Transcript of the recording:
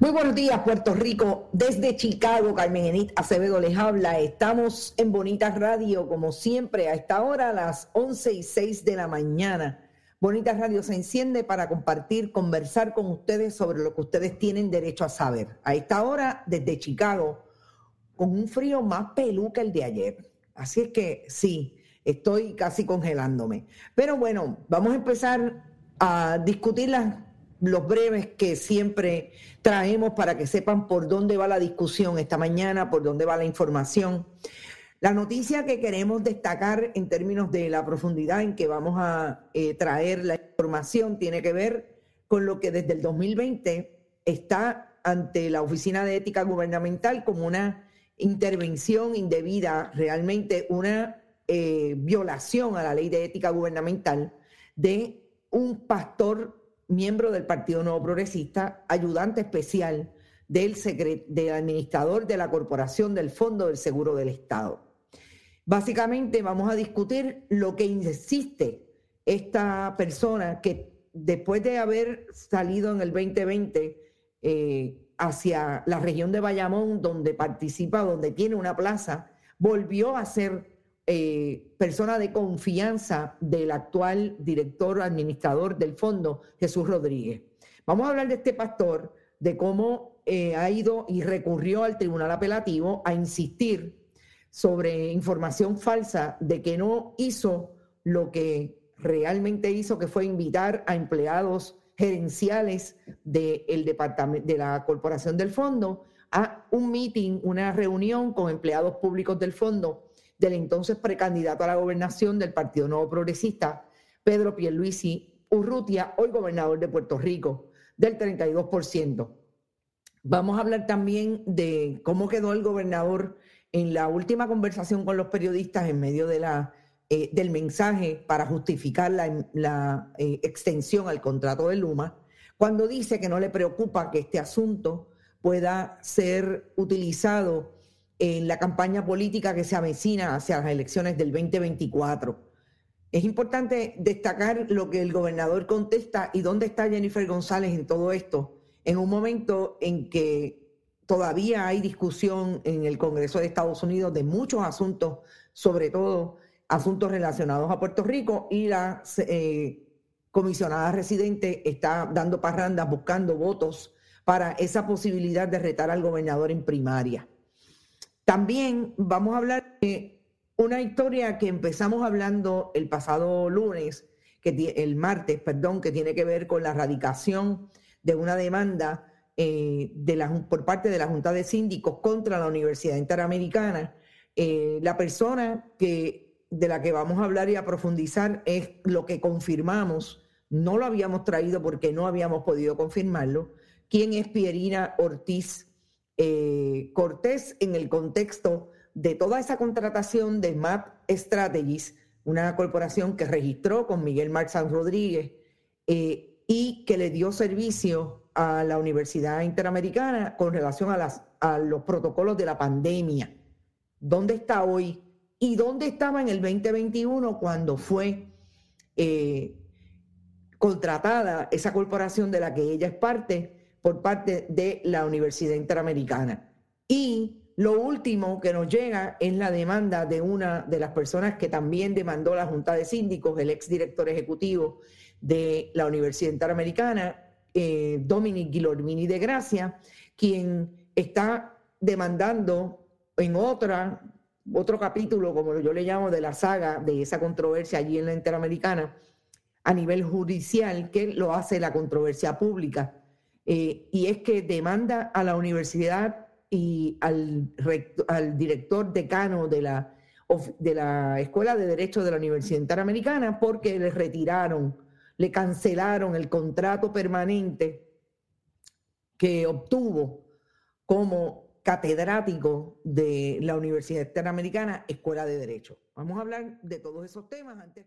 Muy buenos días, Puerto Rico. Desde Chicago, Carmen Enit Acevedo les habla. Estamos en Bonita Radio, como siempre, a esta hora, a las 11 y 6 de la mañana. Bonita Radio se enciende para compartir, conversar con ustedes sobre lo que ustedes tienen derecho a saber. A esta hora, desde Chicago, con un frío más pelú que el de ayer. Así es que sí, estoy casi congelándome. Pero bueno, vamos a empezar a discutir las los breves que siempre traemos para que sepan por dónde va la discusión esta mañana, por dónde va la información. La noticia que queremos destacar en términos de la profundidad en que vamos a eh, traer la información tiene que ver con lo que desde el 2020 está ante la Oficina de Ética Gubernamental como una intervención indebida, realmente una eh, violación a la ley de ética gubernamental de un pastor miembro del Partido Nuevo Progresista, ayudante especial del, del administrador de la Corporación del Fondo del Seguro del Estado. Básicamente vamos a discutir lo que insiste esta persona que después de haber salido en el 2020 eh, hacia la región de Bayamón, donde participa, donde tiene una plaza, volvió a ser eh, persona de confianza del actual director administrador del fondo, Jesús Rodríguez. Vamos a hablar de este pastor, de cómo eh, ha ido y recurrió al tribunal apelativo a insistir sobre información falsa de que no hizo lo que realmente hizo, que fue invitar a empleados gerenciales del departamento de la corporación del fondo a un meeting, una reunión con empleados públicos del fondo del entonces precandidato a la gobernación del Partido Nuevo Progresista, Pedro Pierluisi Urrutia, hoy gobernador de Puerto Rico, del 32%. Vamos a hablar también de cómo quedó el gobernador en la última conversación con los periodistas en medio de la, eh, del mensaje para justificar la, la eh, extensión al contrato de Luma, cuando dice que no le preocupa que este asunto pueda ser utilizado en la campaña política que se avecina hacia las elecciones del 2024. Es importante destacar lo que el gobernador contesta y dónde está Jennifer González en todo esto, en un momento en que todavía hay discusión en el Congreso de Estados Unidos de muchos asuntos, sobre todo asuntos relacionados a Puerto Rico, y la eh, comisionada residente está dando parrandas buscando votos para esa posibilidad de retar al gobernador en primaria. También vamos a hablar de una historia que empezamos hablando el pasado lunes, que el martes, perdón, que tiene que ver con la erradicación de una demanda eh, de por parte de la Junta de Síndicos contra la Universidad Interamericana. Eh, la persona que, de la que vamos a hablar y a profundizar es lo que confirmamos, no lo habíamos traído porque no habíamos podido confirmarlo, quién es Pierina Ortiz eh, Cortés en el contexto de toda esa contratación de MAP Strategies, una corporación que registró con Miguel Marzán Rodríguez y que le dio servicio a la Universidad Interamericana con relación a, las, a los protocolos de la pandemia. ¿Dónde está hoy? ¿Y dónde estaba en el 2021 cuando fue eh, contratada esa corporación de la que ella es parte por parte de la Universidad Interamericana? Y lo último que nos llega es la demanda de una de las personas que también demandó la Junta de Síndicos, el exdirector ejecutivo de la Universidad Interamericana, eh, Dominic Guilormini de Gracia, quien está demandando en otra, otro capítulo, como yo le llamo, de la saga de esa controversia allí en la Interamericana, a nivel judicial, que lo hace la controversia pública. Eh, y es que demanda a la universidad y al, al director decano de la, de la Escuela de Derecho de la Universidad Interamericana porque le retiraron le cancelaron el contrato permanente que obtuvo como catedrático de la Universidad Interamericana Escuela de Derecho. Vamos a hablar de todos esos temas antes.